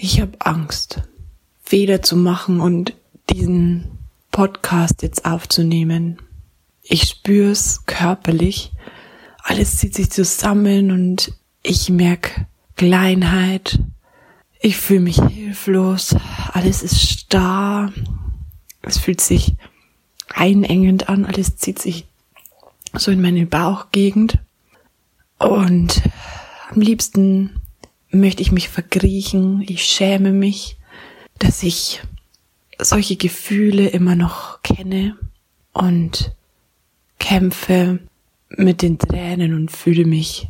Ich habe Angst, Fehler zu machen und diesen Podcast jetzt aufzunehmen. Ich spür's körperlich. Alles zieht sich zusammen und ich merke Kleinheit. Ich fühle mich hilflos. Alles ist starr. Es fühlt sich einengend an. Alles zieht sich so in meine Bauchgegend. Und am liebsten möchte ich mich verkriechen. Ich schäme mich, dass ich solche Gefühle immer noch kenne und kämpfe mit den Tränen und fühle mich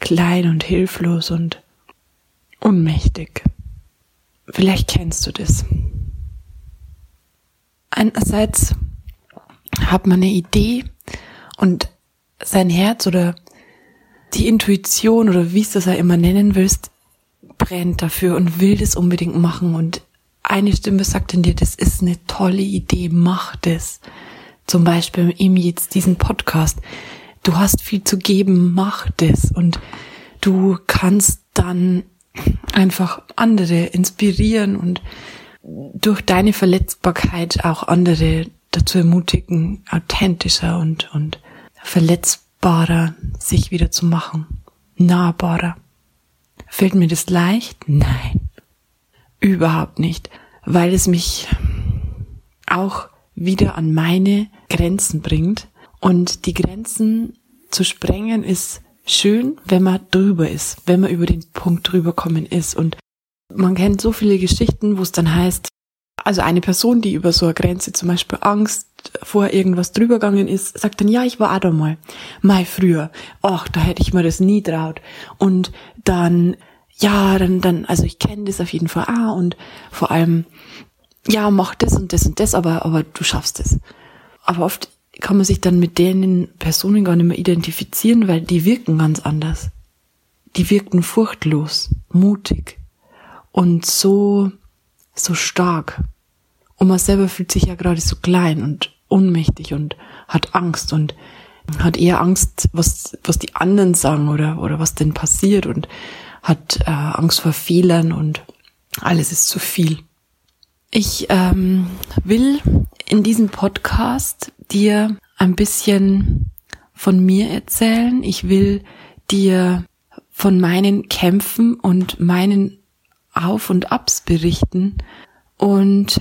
klein und hilflos und unmächtig. Vielleicht kennst du das. Einerseits hat man eine Idee und sein Herz oder die Intuition oder wie es das auch immer nennen willst, brennt dafür und will das unbedingt machen und eine Stimme sagt in dir, das ist eine tolle Idee, mach das. Zum Beispiel eben jetzt diesen Podcast. Du hast viel zu geben, mach das und du kannst dann einfach andere inspirieren und durch deine Verletzbarkeit auch andere dazu ermutigen, authentischer und, und verletzbarer sich wieder zu machen, nahbarer. Fällt mir das leicht? Nein, überhaupt nicht, weil es mich auch wieder an meine Grenzen bringt. Und die Grenzen zu sprengen ist schön, wenn man drüber ist, wenn man über den Punkt drüber kommen ist. Und man kennt so viele Geschichten, wo es dann heißt, also eine Person, die über so eine Grenze zum Beispiel Angst vor irgendwas drübergegangen ist, sagt dann, ja, ich war auch da mal, mal früher. Ach, da hätte ich mir das nie traut. Und dann, ja, dann, dann, also ich kenne das auf jeden Fall auch und vor allem, ja, mach das und das und das, aber, aber du schaffst es. Aber oft kann man sich dann mit denen Personen gar nicht mehr identifizieren, weil die wirken ganz anders. Die wirkten furchtlos, mutig und so, so stark. Und man selber fühlt sich ja gerade so klein und ohnmächtig und hat Angst und hat eher Angst, was, was die anderen sagen oder, oder was denn passiert und hat äh, Angst vor Fehlern und alles ist zu viel. Ich ähm, will in diesem Podcast dir ein bisschen von mir erzählen. Ich will dir von meinen Kämpfen und meinen Auf und Abs berichten und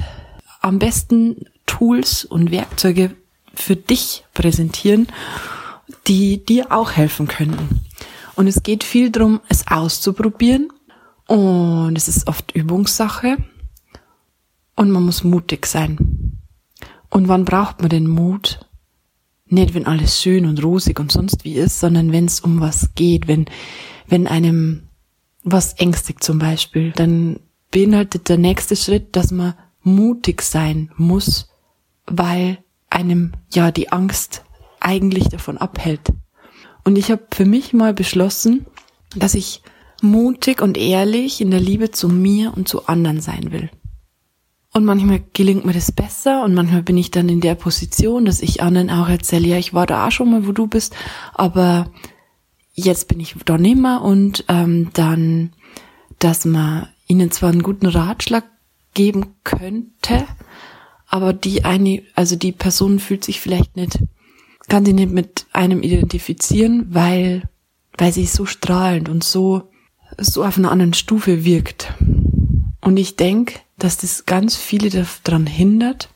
am besten Tools und Werkzeuge für dich präsentieren, die dir auch helfen können. Und es geht viel darum, es auszuprobieren. Und es ist oft Übungssache. Und man muss mutig sein. Und wann braucht man den Mut? Nicht, wenn alles schön und rosig und sonst wie ist, sondern wenn es um was geht, wenn, wenn einem was ängstigt zum Beispiel, dann beinhaltet der nächste Schritt, dass man mutig sein muss, weil einem ja die Angst eigentlich davon abhält. Und ich habe für mich mal beschlossen, dass ich mutig und ehrlich in der Liebe zu mir und zu anderen sein will. Und manchmal gelingt mir das besser und manchmal bin ich dann in der Position, dass ich anderen auch erzähle, ja, ich war da auch schon mal, wo du bist, aber jetzt bin ich da nimmer und ähm, dann, dass man ihnen zwar einen guten Ratschlag geben könnte, aber die eine, also die Person fühlt sich vielleicht nicht, kann sich nicht mit einem identifizieren, weil, weil sie so strahlend und so, so auf einer anderen Stufe wirkt. Und ich denke, dass das ganz viele daran hindert,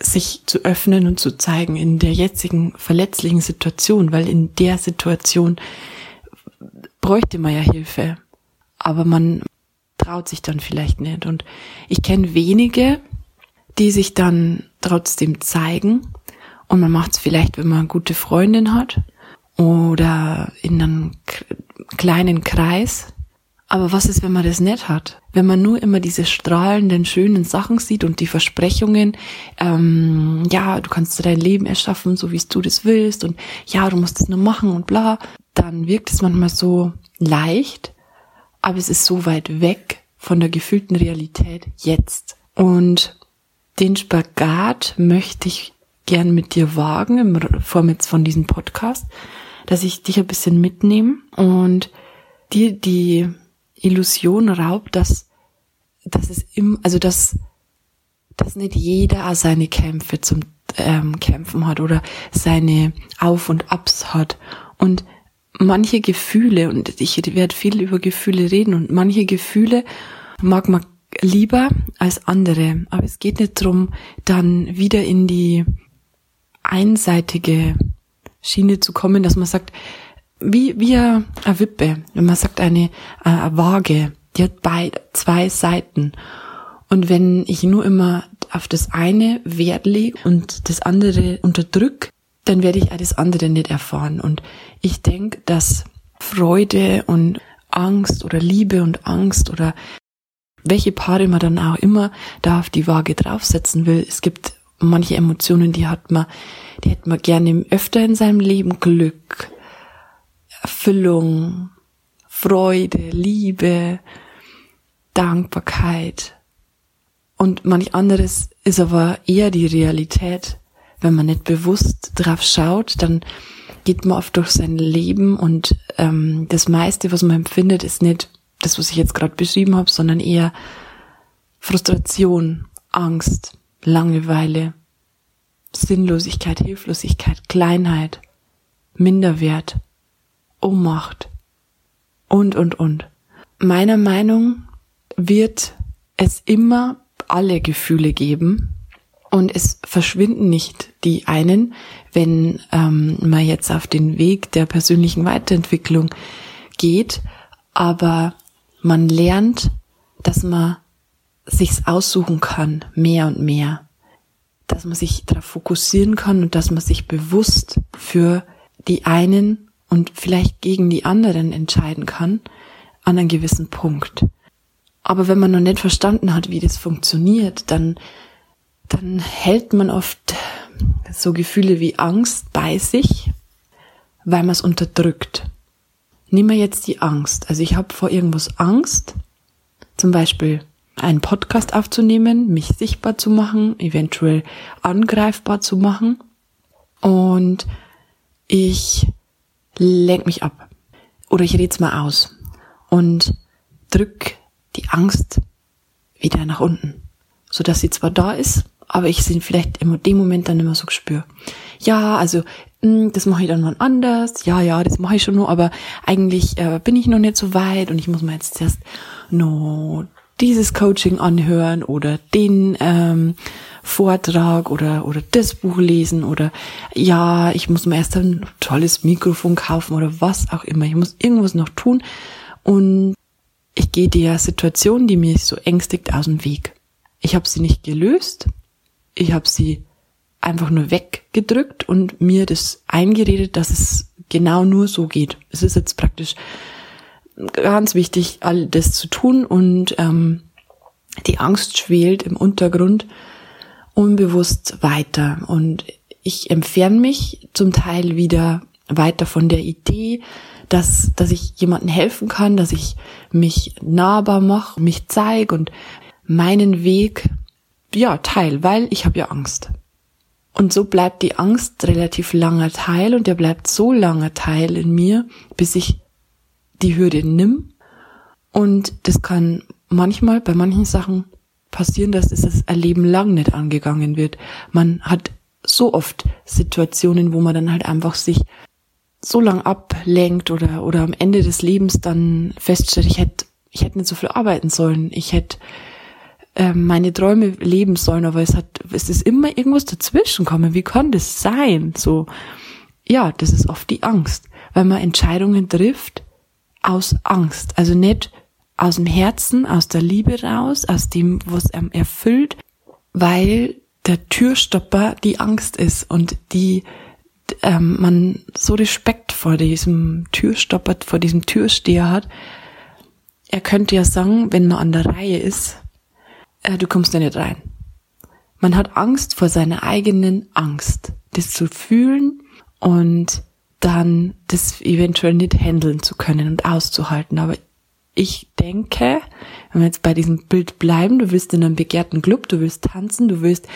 sich zu öffnen und zu zeigen in der jetzigen verletzlichen Situation, weil in der Situation bräuchte man ja Hilfe. Aber man traut sich dann vielleicht nicht. Und ich kenne wenige, die sich dann trotzdem zeigen. Und man macht es vielleicht, wenn man eine gute Freundin hat oder in einem kleinen Kreis. Aber was ist, wenn man das nicht hat? Wenn man nur immer diese strahlenden, schönen Sachen sieht und die Versprechungen, ähm, ja, du kannst dein Leben erschaffen, so wie du das willst und ja, du musst es nur machen und bla, dann wirkt es manchmal so leicht, aber es ist so weit weg von der gefühlten Realität jetzt. Und den Spagat möchte ich gern mit dir wagen, in Form jetzt von diesem Podcast, dass ich dich ein bisschen mitnehme und dir die Illusion raubt, dass dass es im, also dass, dass nicht jeder seine Kämpfe zum ähm, Kämpfen hat oder seine Auf und Abs hat und manche Gefühle und ich werde viel über Gefühle reden und manche Gefühle mag man lieber als andere, aber es geht nicht drum, dann wieder in die einseitige Schiene zu kommen, dass man sagt, wie, wie eine Wippe, wenn man sagt eine, äh, eine Waage, die hat beide, zwei Seiten. Und wenn ich nur immer auf das eine Wert lege und das andere unterdrück, dann werde ich das andere nicht erfahren. Und ich denke, dass Freude und Angst oder Liebe und Angst oder welche Paare man dann auch immer da auf die Waage draufsetzen will. Es gibt manche Emotionen, die hat man, die hätte man gerne öfter in seinem Leben. Glück, Erfüllung, Freude, Liebe, Dankbarkeit. Und manch anderes ist aber eher die Realität. Wenn man nicht bewusst drauf schaut, dann geht man oft durch sein Leben und ähm, das meiste, was man empfindet, ist nicht das, was ich jetzt gerade beschrieben habe, sondern eher Frustration, Angst, Langeweile, Sinnlosigkeit, Hilflosigkeit, Kleinheit, Minderwert, Ohnmacht und, und, und. Meiner Meinung wird es immer alle Gefühle geben und es verschwinden nicht die einen, wenn ähm, man jetzt auf den Weg der persönlichen Weiterentwicklung geht, aber man lernt, dass man sich's aussuchen kann, mehr und mehr. Dass man sich darauf fokussieren kann und dass man sich bewusst für die einen und vielleicht gegen die anderen entscheiden kann an einem gewissen Punkt. Aber wenn man noch nicht verstanden hat, wie das funktioniert, dann, dann hält man oft so Gefühle wie Angst bei sich, weil man es unterdrückt. Nehmen wir jetzt die Angst. Also ich habe vor irgendwas Angst, zum Beispiel einen Podcast aufzunehmen, mich sichtbar zu machen, eventuell angreifbar zu machen. Und ich lenk mich ab. Oder ich red's mal aus und drück die Angst wieder nach unten. So dass sie zwar da ist, aber ich sie vielleicht in dem Moment dann immer so gespür. Ja, also hm, das mache ich dann mal anders. Ja, ja, das mache ich schon nur, aber eigentlich äh, bin ich noch nicht so weit und ich muss mir jetzt erst nur dieses Coaching anhören oder den ähm, Vortrag oder oder das Buch lesen oder ja, ich muss mir erst ein tolles Mikrofon kaufen oder was auch immer. Ich muss irgendwas noch tun und ich gehe der Situation, die mich so ängstigt, aus dem Weg. Ich habe sie nicht gelöst. Ich habe sie einfach nur weggedrückt und mir das eingeredet, dass es genau nur so geht. Es ist jetzt praktisch ganz wichtig, all das zu tun und ähm, die Angst schwelt im Untergrund unbewusst weiter und ich entferne mich zum Teil wieder weiter von der Idee, dass, dass ich jemandem helfen kann, dass ich mich nahbar mache, mich zeige und meinen Weg ja teil, weil ich habe ja Angst. Und so bleibt die Angst relativ langer Teil und der bleibt so langer Teil in mir, bis ich die Hürde nimm. Und das kann manchmal bei manchen Sachen passieren, dass es ein Leben lang nicht angegangen wird. Man hat so oft Situationen, wo man dann halt einfach sich so lang ablenkt oder, oder am Ende des Lebens dann feststellt, ich hätte, ich hätte nicht so viel arbeiten sollen. Ich hätte äh, meine Träume leben sollen, aber es hat, es ist immer irgendwas dazwischen kommen. Wie kann das sein? So, ja, das ist oft die Angst, weil man Entscheidungen trifft aus Angst, also nicht aus dem Herzen, aus der Liebe raus, aus dem, was einem erfüllt, weil der Türstopper die Angst ist und die ähm, man so Respekt vor diesem Türstopper, vor diesem Türsteher hat. Er könnte ja sagen, wenn er an der Reihe ist, äh, du kommst da nicht rein. Man hat Angst vor seiner eigenen Angst, das zu fühlen und dann das eventuell nicht handeln zu können und auszuhalten. Aber ich denke, wenn wir jetzt bei diesem Bild bleiben, du willst in einem begehrten Club, du willst tanzen, du willst,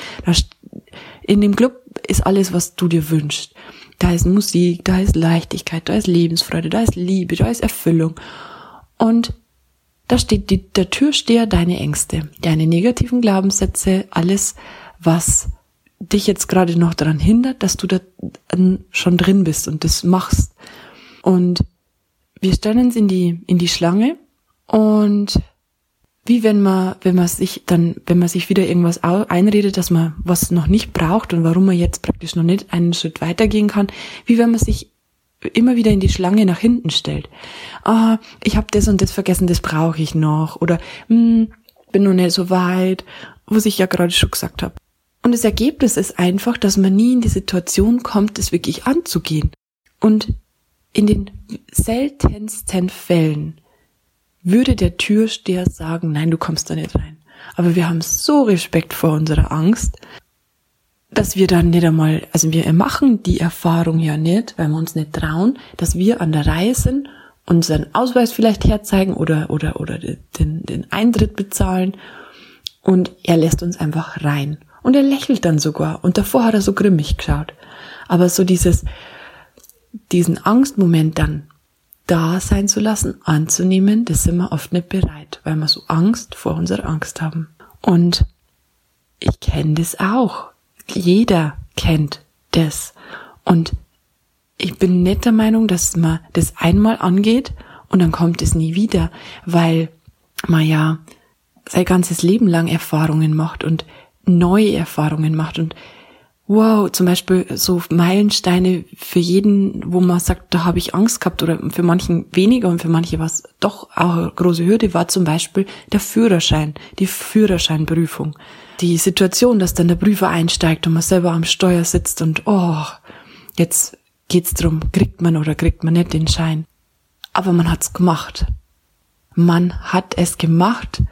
in dem Club ist alles, was du dir wünschst. Da ist Musik, da ist Leichtigkeit, da ist Lebensfreude, da ist Liebe, da ist Erfüllung. Und da steht die, der Türsteher deine Ängste, deine negativen Glaubenssätze, alles, was dich jetzt gerade noch daran hindert, dass du da schon drin bist und das machst. Und wir stellen uns in die, in die Schlange und wie wenn man, wenn man sich dann, wenn man sich wieder irgendwas einredet, dass man was noch nicht braucht und warum man jetzt praktisch noch nicht einen Schritt weitergehen kann, wie wenn man sich immer wieder in die Schlange nach hinten stellt. Ah, ich habe das und das vergessen, das brauche ich noch. Oder hm, bin noch nicht so weit, was ich ja gerade schon gesagt habe. Und das Ergebnis ist einfach, dass man nie in die Situation kommt, es wirklich anzugehen. Und in den seltensten Fällen würde der Türsteher sagen, nein, du kommst da nicht rein. Aber wir haben so Respekt vor unserer Angst, dass wir dann nicht einmal, also wir machen die Erfahrung ja nicht, weil wir uns nicht trauen, dass wir an der Reihe sind, unseren Ausweis vielleicht herzeigen oder, oder, oder den, den Eintritt bezahlen und er lässt uns einfach rein. Und er lächelt dann sogar und davor hat er so grimmig geschaut. Aber so dieses, diesen Angstmoment dann da sein zu lassen, anzunehmen, das sind wir oft nicht bereit, weil wir so Angst vor unserer Angst haben. Und ich kenne das auch. Jeder kennt das. Und ich bin nicht der Meinung, dass man das einmal angeht und dann kommt es nie wieder, weil man ja sein ganzes Leben lang Erfahrungen macht und neue Erfahrungen macht und wow, zum Beispiel so Meilensteine für jeden, wo man sagt, da habe ich Angst gehabt oder für manchen weniger und für manche war es doch auch eine große Hürde, war zum Beispiel der Führerschein, die Führerscheinprüfung. Die Situation, dass dann der Prüfer einsteigt und man selber am Steuer sitzt und oh, jetzt geht's drum, kriegt man oder kriegt man nicht den Schein. Aber man hat's gemacht. Man hat es gemacht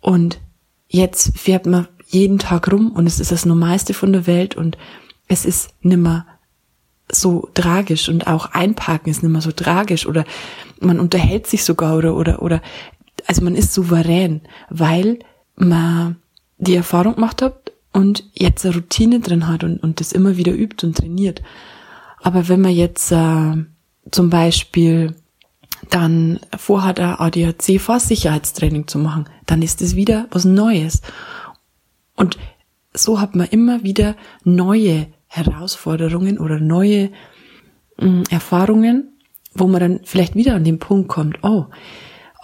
und jetzt fährt man jeden Tag rum und es ist das Normalste von der Welt und es ist nimmer so tragisch und auch einparken ist nimmer so tragisch oder man unterhält sich sogar oder, oder, oder, also man ist souverän, weil man die Erfahrung gemacht hat und jetzt eine Routine drin hat und, und das immer wieder übt und trainiert. Aber wenn man jetzt äh, zum Beispiel dann vorhat, ein ADAC-Fahrsicherheitstraining zu machen, dann ist es wieder was Neues. Und so hat man immer wieder neue Herausforderungen oder neue äh, Erfahrungen, wo man dann vielleicht wieder an den Punkt kommt, oh,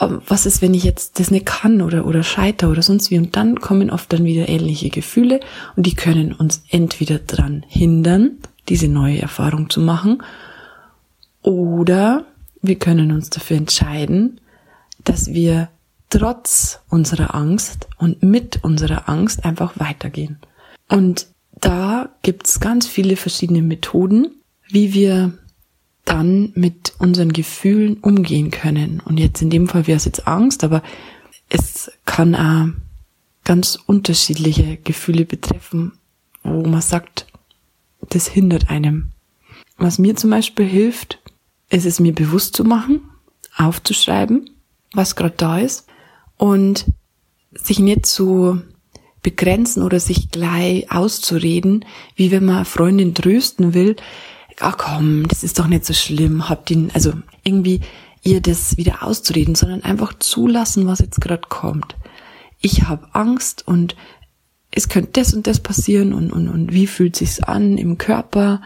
ähm, was ist, wenn ich jetzt das nicht kann oder, oder scheiter oder sonst wie. Und dann kommen oft dann wieder ähnliche Gefühle und die können uns entweder dran hindern, diese neue Erfahrung zu machen, oder wir können uns dafür entscheiden, dass wir trotz unserer Angst und mit unserer Angst einfach weitergehen. Und da gibt's ganz viele verschiedene Methoden, wie wir dann mit unseren Gefühlen umgehen können. Und jetzt in dem Fall wäre es jetzt Angst, aber es kann auch ganz unterschiedliche Gefühle betreffen, wo man sagt, das hindert einem. Was mir zum Beispiel hilft, ist es mir bewusst zu machen, aufzuschreiben, was gerade da ist und sich nicht zu begrenzen oder sich gleich auszureden, wie wenn man Freundin trösten will. Ach komm, das ist doch nicht so schlimm, habt ihn, also irgendwie ihr das wieder auszureden, sondern einfach zulassen, was jetzt gerade kommt. Ich habe Angst und es könnte das und das passieren und, und, und wie fühlt sich's an im Körper,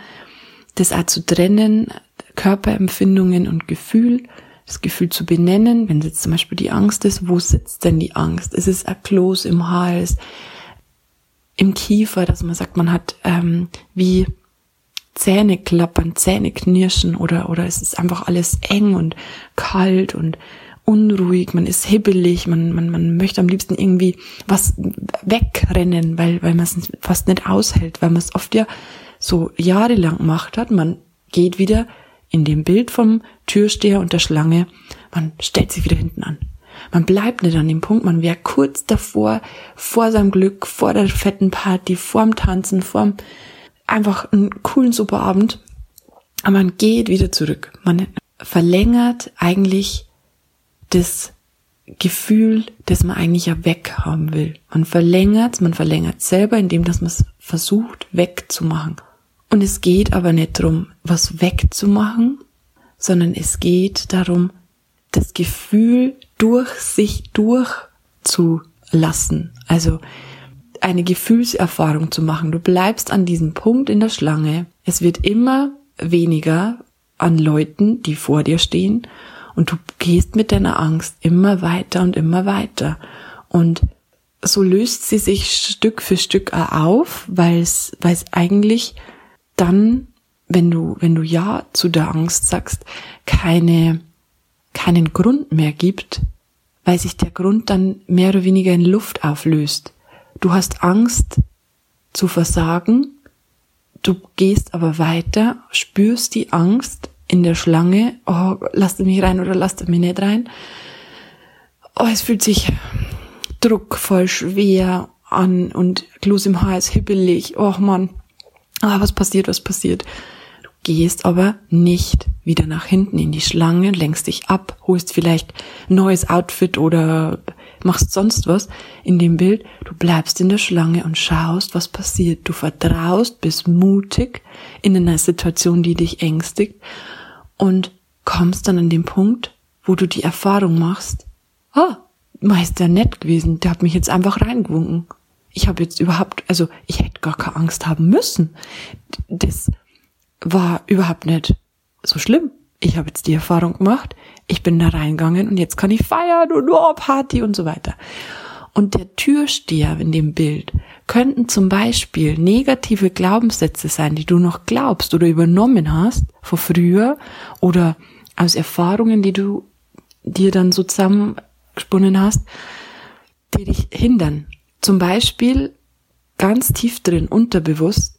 das auch zu trennen, Körperempfindungen und Gefühl das Gefühl zu benennen, wenn jetzt zum Beispiel die Angst ist, wo sitzt denn die Angst? Ist es ein Kloß im Hals, im Kiefer, dass man sagt, man hat ähm, wie Zähne klappern, Zähne knirschen oder, oder ist es einfach alles eng und kalt und unruhig, man ist hibbelig, man, man, man möchte am liebsten irgendwie was wegrennen, weil, weil man es fast nicht aushält, weil man es oft ja so jahrelang gemacht hat. Man geht wieder in dem Bild vom Türsteher und der Schlange, man stellt sich wieder hinten an. Man bleibt nicht an dem Punkt, man wäre kurz davor, vor seinem Glück, vor der fetten Party, vorm Tanzen, vorm einfach einen coolen Superabend. Aber man geht wieder zurück. Man verlängert eigentlich das Gefühl, das man eigentlich ja weghaben will. Man verlängert, man verlängert selber, indem dass man es versucht wegzumachen. Und es geht aber nicht darum, was wegzumachen, sondern es geht darum, das Gefühl durch sich durchzulassen. Also eine Gefühlserfahrung zu machen. Du bleibst an diesem Punkt in der Schlange. Es wird immer weniger an Leuten, die vor dir stehen. Und du gehst mit deiner Angst immer weiter und immer weiter. Und so löst sie sich Stück für Stück auf, weil es, eigentlich dann, wenn du, wenn du Ja zu der Angst sagst, keine, keinen Grund mehr gibt, weil sich der Grund dann mehr oder weniger in Luft auflöst. Du hast Angst zu versagen, du gehst aber weiter, spürst die Angst in der Schlange, oh, lasst mich rein oder lasst mich nicht rein. Oh, es fühlt sich druckvoll schwer an und Kloß im Hals, hibbelig, oh Mann, ah, was passiert, was passiert. Du gehst aber nicht wieder nach hinten in die Schlange, lenkst dich ab, holst vielleicht neues Outfit oder machst sonst was in dem Bild. Du bleibst in der Schlange und schaust, was passiert. Du vertraust, bist mutig in einer Situation, die dich ängstigt und kommst dann an den Punkt, wo du die Erfahrung machst, ah, Meister nett gewesen, der hat mich jetzt einfach reingewunken. Ich habe jetzt überhaupt, also ich hätte gar keine Angst haben müssen. Das war überhaupt nicht so schlimm. Ich habe jetzt die Erfahrung gemacht, ich bin da reingegangen und jetzt kann ich feiern und oh, Party und so weiter. Und der Türsteher in dem Bild könnten zum Beispiel negative Glaubenssätze sein, die du noch glaubst oder übernommen hast von früher oder aus Erfahrungen, die du dir dann so zusammengesponnen hast, die dich hindern. Zum Beispiel ganz tief drin, unterbewusst,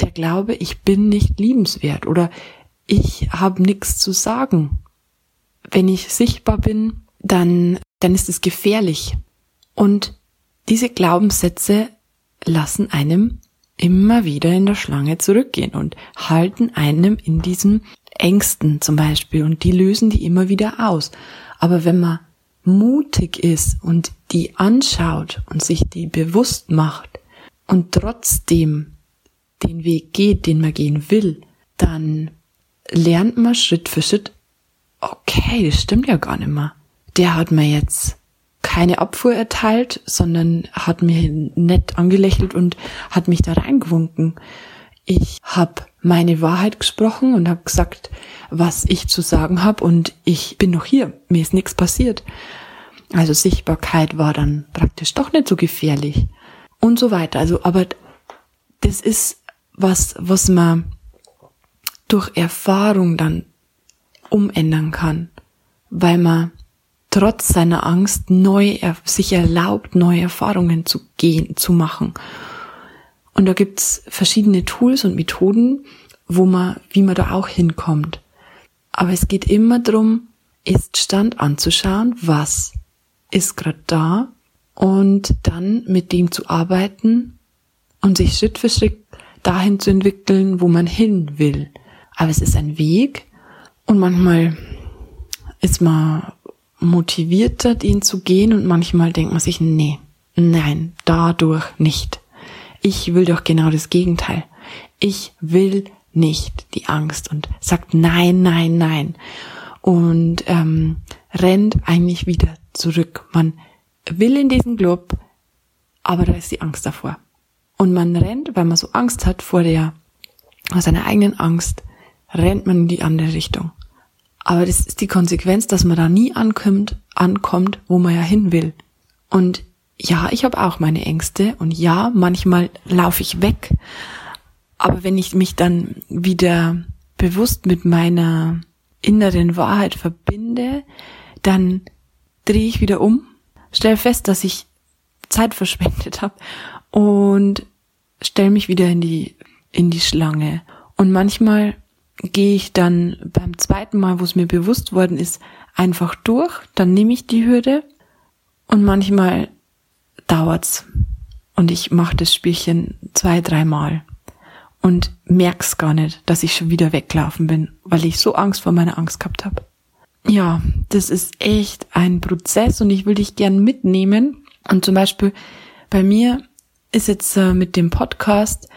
der Glaube, ich bin nicht liebenswert oder ich habe nichts zu sagen. Wenn ich sichtbar bin, dann, dann ist es gefährlich. Und diese Glaubenssätze lassen einem immer wieder in der Schlange zurückgehen und halten einem in diesen Ängsten zum Beispiel und die lösen die immer wieder aus. Aber wenn man mutig ist und die anschaut und sich die bewusst macht und trotzdem den Weg geht, den man gehen will, dann lernt man Schritt für Schritt, okay, das stimmt ja gar nicht mehr. Der hat mir jetzt keine Abfuhr erteilt, sondern hat mir nett angelächelt und hat mich da reingewunken. Ich habe meine Wahrheit gesprochen und habe gesagt, was ich zu sagen habe und ich bin noch hier. Mir ist nichts passiert. Also Sichtbarkeit war dann praktisch doch nicht so gefährlich und so weiter. Also, aber das ist was, was man durch Erfahrung dann umändern kann, weil man trotz seiner Angst neu sich erlaubt, neue Erfahrungen zu gehen, zu machen. Und da gibt's verschiedene Tools und Methoden, wo man, wie man da auch hinkommt. Aber es geht immer drum, ist Stand anzuschauen, was ist gerade da und dann mit dem zu arbeiten und sich Schritt für Schritt dahin zu entwickeln, wo man hin will. Aber es ist ein Weg und manchmal ist man motivierter, den zu gehen und manchmal denkt man sich, nee, nein, dadurch nicht. Ich will doch genau das Gegenteil. Ich will nicht die Angst und sagt nein, nein, nein und ähm, rennt eigentlich wieder zurück. Man will in diesen Club, aber da ist die Angst davor. Und man rennt, weil man so Angst hat vor der, vor seiner eigenen Angst, rennt man in die andere Richtung. Aber das ist die Konsequenz, dass man da nie ankommt, ankommt, wo man ja hin will. Und ja, ich habe auch meine Ängste und ja, manchmal laufe ich weg. Aber wenn ich mich dann wieder bewusst mit meiner inneren Wahrheit verbinde, dann drehe ich wieder um, stelle fest, dass ich Zeit verschwendet habe und stelle mich wieder in die in die Schlange. Und manchmal gehe ich dann beim zweiten Mal, wo es mir bewusst worden ist, einfach durch, dann nehme ich die Hürde und manchmal dauert's und ich mache das Spielchen zwei, dreimal und merk's gar nicht, dass ich schon wieder weggelaufen bin, weil ich so Angst vor meiner Angst gehabt habe. Ja, das ist echt ein Prozess und ich will dich gern mitnehmen. Und zum Beispiel bei mir ist jetzt äh, mit dem Podcast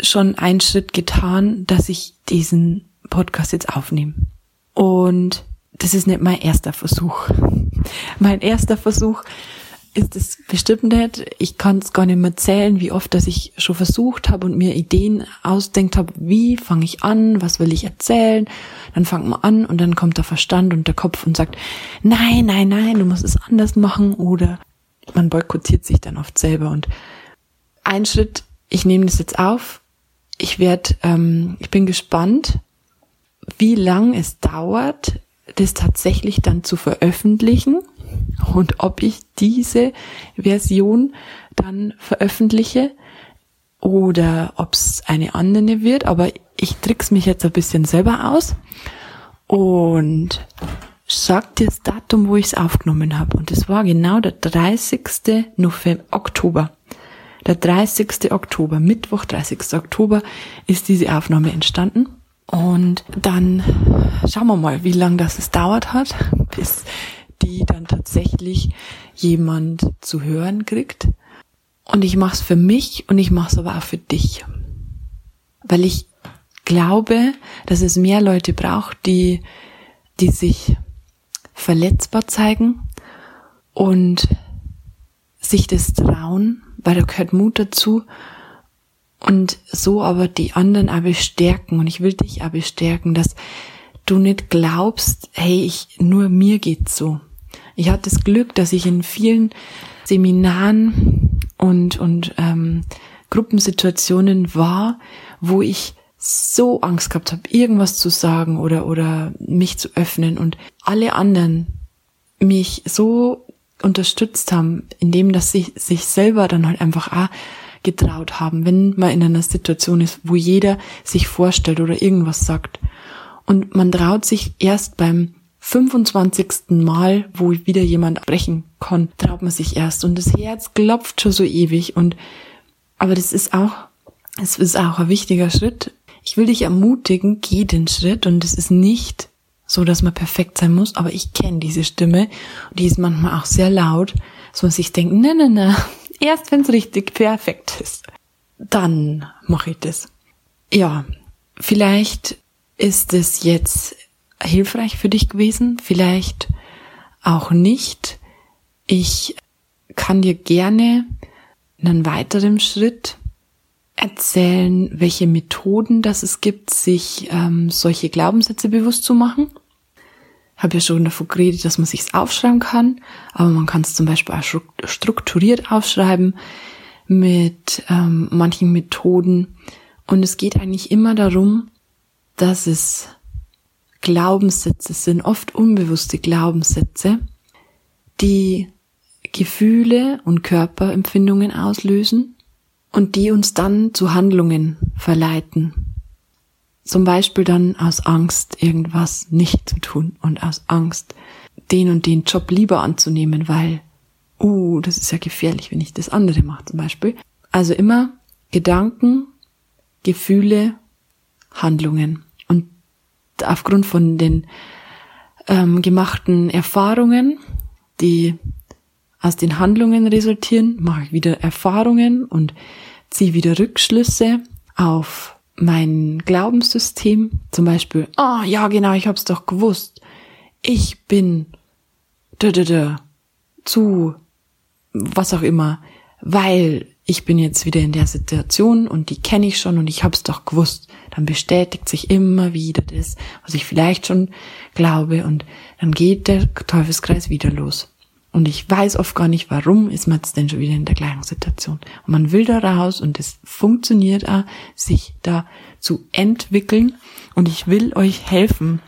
schon ein Schritt getan, dass ich diesen Podcast jetzt aufnehme. Und das ist nicht mein erster Versuch. mein erster Versuch ist es bestimmt nicht. Ich kann es gar nicht mehr zählen, wie oft, dass ich schon versucht habe und mir Ideen ausdenkt habe, wie fange ich an, was will ich erzählen. Dann fangt man an und dann kommt der Verstand und der Kopf und sagt, nein, nein, nein, du musst es anders machen oder man boykottiert sich dann oft selber. Und ein Schritt, ich nehme das jetzt auf. Ich werde, ähm, ich bin gespannt, wie lang es dauert, das tatsächlich dann zu veröffentlichen und ob ich diese Version dann veröffentliche oder ob es eine andere wird. Aber ich trick's mich jetzt ein bisschen selber aus und sag dir das Datum, wo ich es aufgenommen habe. Und es war genau der 30. November, Oktober. Der 30. Oktober, Mittwoch, 30. Oktober ist diese Aufnahme entstanden. Und dann schauen wir mal, wie lange das es dauert hat, bis die dann tatsächlich jemand zu hören kriegt. Und ich mache es für mich und ich mache es aber auch für dich. Weil ich glaube, dass es mehr Leute braucht, die, die sich verletzbar zeigen und sich das trauen, weil da gehört Mut dazu und so aber die anderen auch bestärken und ich will dich auch bestärken, dass du nicht glaubst, hey, ich, nur mir geht's so. Ich hatte das Glück, dass ich in vielen Seminaren und, und ähm, Gruppensituationen war, wo ich so Angst gehabt habe, irgendwas zu sagen oder, oder mich zu öffnen und alle anderen mich so unterstützt haben, indem dass sie sich selber dann halt einfach auch getraut haben, wenn man in einer Situation ist, wo jeder sich vorstellt oder irgendwas sagt. Und man traut sich erst beim 25. Mal, wo wieder jemand brechen kann, traut man sich erst. Und das Herz klopft schon so ewig. Und, aber das ist auch, es ist auch ein wichtiger Schritt. Ich will dich ermutigen, geh den Schritt. Und es ist nicht so, dass man perfekt sein muss, aber ich kenne diese Stimme. Und die ist manchmal auch sehr laut, dass man sich denkt, ne, ne, ne, Erst wenn es richtig perfekt ist, dann mache ich das. Ja, vielleicht ist es jetzt hilfreich für dich gewesen, vielleicht auch nicht. Ich kann dir gerne einen weiteren Schritt erzählen, welche Methoden das es gibt, sich ähm, solche Glaubenssätze bewusst zu machen habe ja schon davon geredet, dass man sich's aufschreiben kann, aber man kann es zum Beispiel auch strukturiert aufschreiben mit ähm, manchen Methoden. Und es geht eigentlich immer darum, dass es Glaubenssätze sind, oft unbewusste Glaubenssätze, die Gefühle und Körperempfindungen auslösen und die uns dann zu Handlungen verleiten. Zum Beispiel dann aus Angst, irgendwas nicht zu tun und aus Angst, den und den Job lieber anzunehmen, weil, uh, das ist ja gefährlich, wenn ich das andere mache zum Beispiel. Also immer Gedanken, Gefühle, Handlungen. Und aufgrund von den ähm, gemachten Erfahrungen, die aus den Handlungen resultieren, mache ich wieder Erfahrungen und ziehe wieder Rückschlüsse auf mein Glaubenssystem, zum Beispiel, ah, oh, ja, genau, ich hab's doch gewusst. Ich bin zu was auch immer, weil ich bin jetzt wieder in der Situation und die kenne ich schon und ich hab's doch gewusst. Dann bestätigt sich immer wieder das, was ich vielleicht schon glaube und dann geht der Teufelskreis wieder los. Und ich weiß oft gar nicht, warum ist man jetzt denn schon wieder in der gleichen Situation. Und man will da raus und es funktioniert auch, sich da zu entwickeln. Und ich will euch helfen,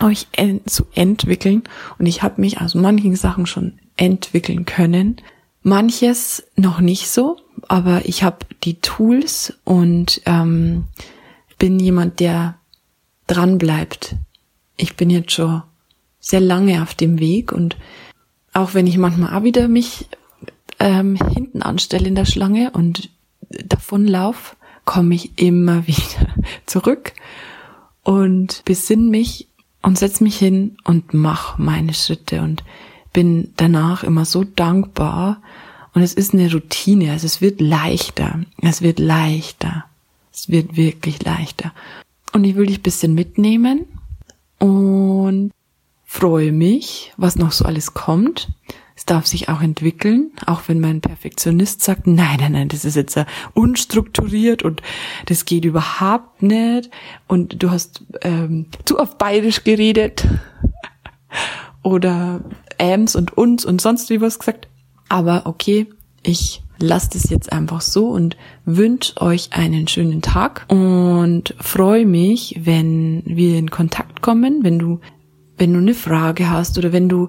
euch en zu entwickeln. Und ich habe mich aus manchen Sachen schon entwickeln können. Manches noch nicht so, aber ich habe die Tools und ähm, bin jemand, der dran bleibt. Ich bin jetzt schon sehr lange auf dem Weg und auch wenn ich manchmal auch wieder mich ähm, hinten anstelle in der Schlange und davonlauf, komme ich immer wieder zurück und besinn mich und setz mich hin und mach meine Schritte und bin danach immer so dankbar. Und es ist eine Routine, also es wird leichter, es wird leichter, es wird wirklich leichter. Und ich will dich bisschen mitnehmen und freue mich, was noch so alles kommt. Es darf sich auch entwickeln, auch wenn mein Perfektionist sagt, nein, nein, nein, das ist jetzt unstrukturiert und das geht überhaupt nicht. Und du hast ähm, zu oft bayerisch geredet. Oder äms und uns und sonst wie was gesagt. Aber okay, ich lasse das jetzt einfach so und wünsche euch einen schönen Tag und freue mich, wenn wir in Kontakt kommen, wenn du, wenn du eine Frage hast oder wenn du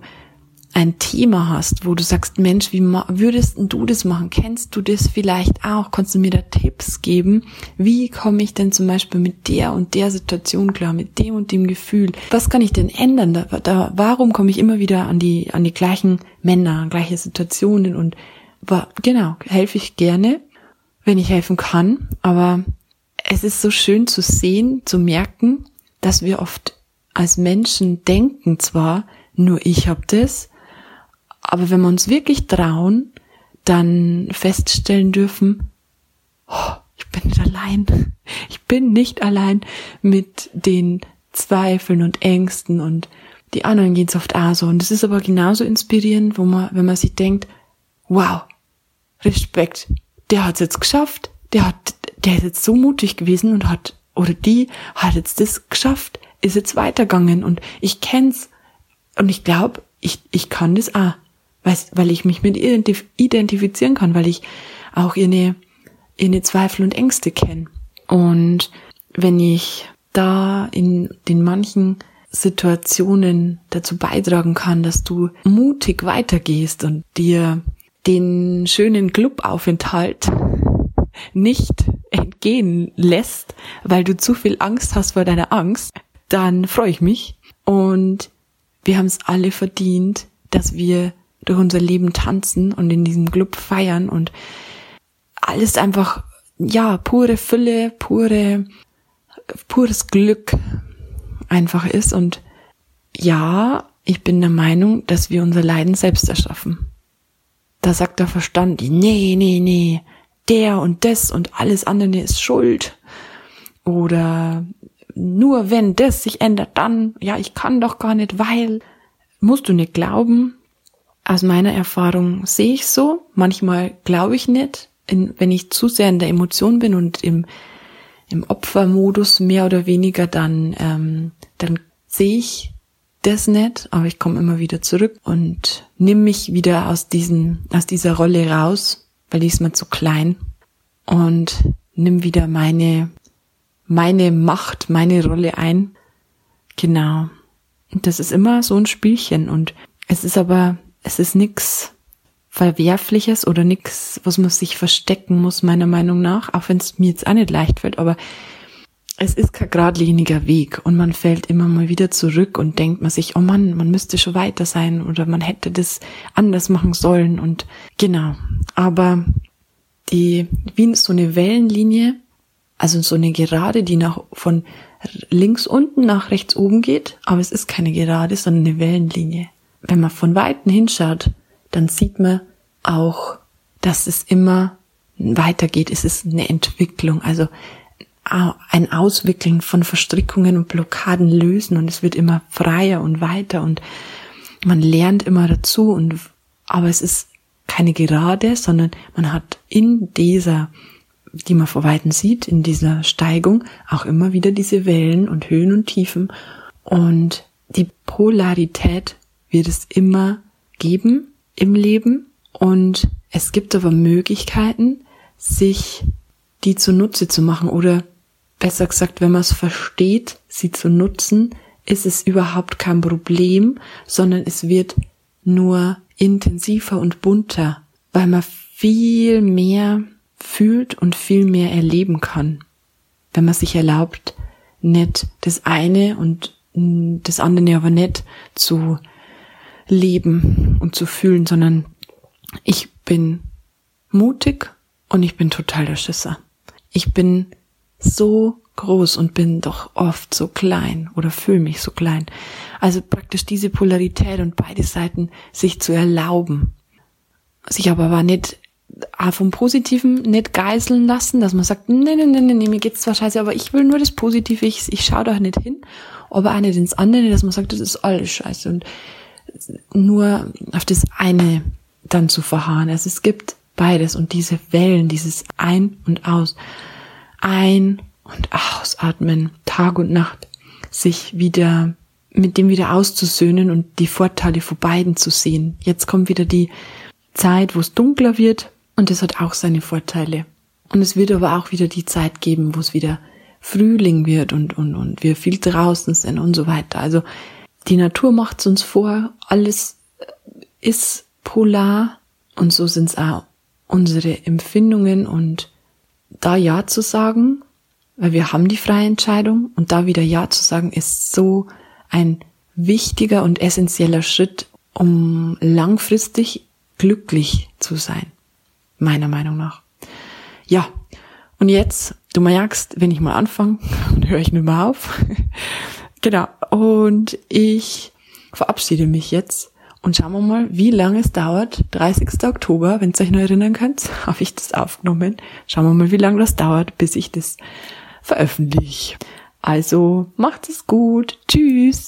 ein Thema hast, wo du sagst, Mensch, wie würdest du das machen? Kennst du das vielleicht auch? Kannst du mir da Tipps geben? Wie komme ich denn zum Beispiel mit der und der Situation klar, mit dem und dem Gefühl? Was kann ich denn ändern? Da, da, warum komme ich immer wieder an die, an die gleichen Männer, an gleiche Situationen und war, genau, helfe ich gerne, wenn ich helfen kann. Aber es ist so schön zu sehen, zu merken, dass wir oft als Menschen denken zwar, nur ich habe das, aber wenn wir uns wirklich trauen, dann feststellen dürfen, oh, ich bin nicht allein. Ich bin nicht allein mit den Zweifeln und Ängsten und die anderen geht's oft auch so. Und es ist aber genauso inspirierend, wo man, wenn man sich denkt, wow, Respekt. Der hat's jetzt geschafft. Der hat, der ist jetzt so mutig gewesen und hat, oder die hat jetzt das geschafft, ist jetzt weitergegangen und ich kenn's. Und ich glaube, ich, ich kann das auch. Weil, ich mich mit identif identifizieren kann, weil ich auch ihre, ihre Zweifel und Ängste kenne. Und wenn ich da in den manchen Situationen dazu beitragen kann, dass du mutig weitergehst und dir den schönen Clubaufenthalt nicht entgehen lässt, weil du zu viel Angst hast vor deiner Angst, dann freue ich mich. Und wir haben es alle verdient, dass wir durch unser Leben tanzen und in diesem Club feiern und alles einfach, ja, pure Fülle, pure, pures Glück einfach ist. Und ja, ich bin der Meinung, dass wir unser Leiden selbst erschaffen. Da sagt der Verstand, nee, nee, nee, der und das und alles andere ist schuld. Oder nur wenn das sich ändert, dann, ja, ich kann doch gar nicht, weil, musst du nicht glauben. Aus meiner Erfahrung sehe ich so. Manchmal glaube ich nicht, in, wenn ich zu sehr in der Emotion bin und im, im Opfermodus mehr oder weniger, dann, ähm, dann sehe ich das nicht, aber ich komme immer wieder zurück und nimm mich wieder aus diesen, aus dieser Rolle raus, weil die ist mir zu klein und nimm wieder meine, meine Macht, meine Rolle ein. Genau. Und das ist immer so ein Spielchen und es ist aber, es ist nix Verwerfliches oder nix, was man sich verstecken muss, meiner Meinung nach, auch wenn es mir jetzt auch nicht leicht fällt, aber es ist kein geradliniger Weg und man fällt immer mal wieder zurück und denkt man sich, oh Mann, man müsste schon weiter sein oder man hätte das anders machen sollen und genau. Aber die, wie so eine Wellenlinie, also so eine Gerade, die nach, von links unten nach rechts oben geht, aber es ist keine Gerade, sondern eine Wellenlinie. Wenn man von Weitem hinschaut, dann sieht man auch, dass es immer weitergeht. Es ist eine Entwicklung. Also ein Auswickeln von Verstrickungen und Blockaden lösen und es wird immer freier und weiter und man lernt immer dazu und aber es ist keine Gerade, sondern man hat in dieser, die man vor Weitem sieht, in dieser Steigung auch immer wieder diese Wellen und Höhen und Tiefen und die Polarität wird es immer geben im Leben und es gibt aber Möglichkeiten, sich die zunutze zu machen oder besser gesagt, wenn man es versteht, sie zu nutzen, ist es überhaupt kein Problem, sondern es wird nur intensiver und bunter, weil man viel mehr fühlt und viel mehr erleben kann, wenn man sich erlaubt, nicht das eine und das andere aber nicht zu leben und zu fühlen, sondern ich bin mutig und ich bin total der Schisser. Ich bin so groß und bin doch oft so klein oder fühle mich so klein. Also praktisch diese Polarität und beide Seiten sich zu erlauben. Sich aber aber nicht vom Positiven nicht geißeln lassen, dass man sagt, nee, nee, nee, nee, mir geht's zwar scheiße, aber ich will nur das Positive, ich, ich schaue da nicht hin, aber auch nicht ins andere, dass man sagt, das ist alles scheiße und nur auf das eine dann zu verharren. Also es gibt beides und diese Wellen, dieses Ein und Aus, Ein und Ausatmen, Tag und Nacht, sich wieder mit dem wieder auszusöhnen und die Vorteile von beiden zu sehen. Jetzt kommt wieder die Zeit, wo es dunkler wird und es hat auch seine Vorteile. Und es wird aber auch wieder die Zeit geben, wo es wieder Frühling wird und, und, und wir viel draußen sind und so weiter. Also die Natur macht es uns vor, alles ist polar und so sind es auch unsere Empfindungen und da Ja zu sagen, weil wir haben die freie Entscheidung und da wieder Ja zu sagen, ist so ein wichtiger und essentieller Schritt, um langfristig glücklich zu sein. Meiner Meinung nach. Ja. Und jetzt, du merkst, wenn ich mal anfange, dann höre ich nicht mehr auf. Genau. Und ich verabschiede mich jetzt und schauen wir mal, wie lange es dauert. 30. Oktober, wenn ihr euch noch erinnern könnt, habe ich das aufgenommen. Schauen wir mal, wie lange das dauert, bis ich das veröffentliche. Also macht es gut. Tschüss.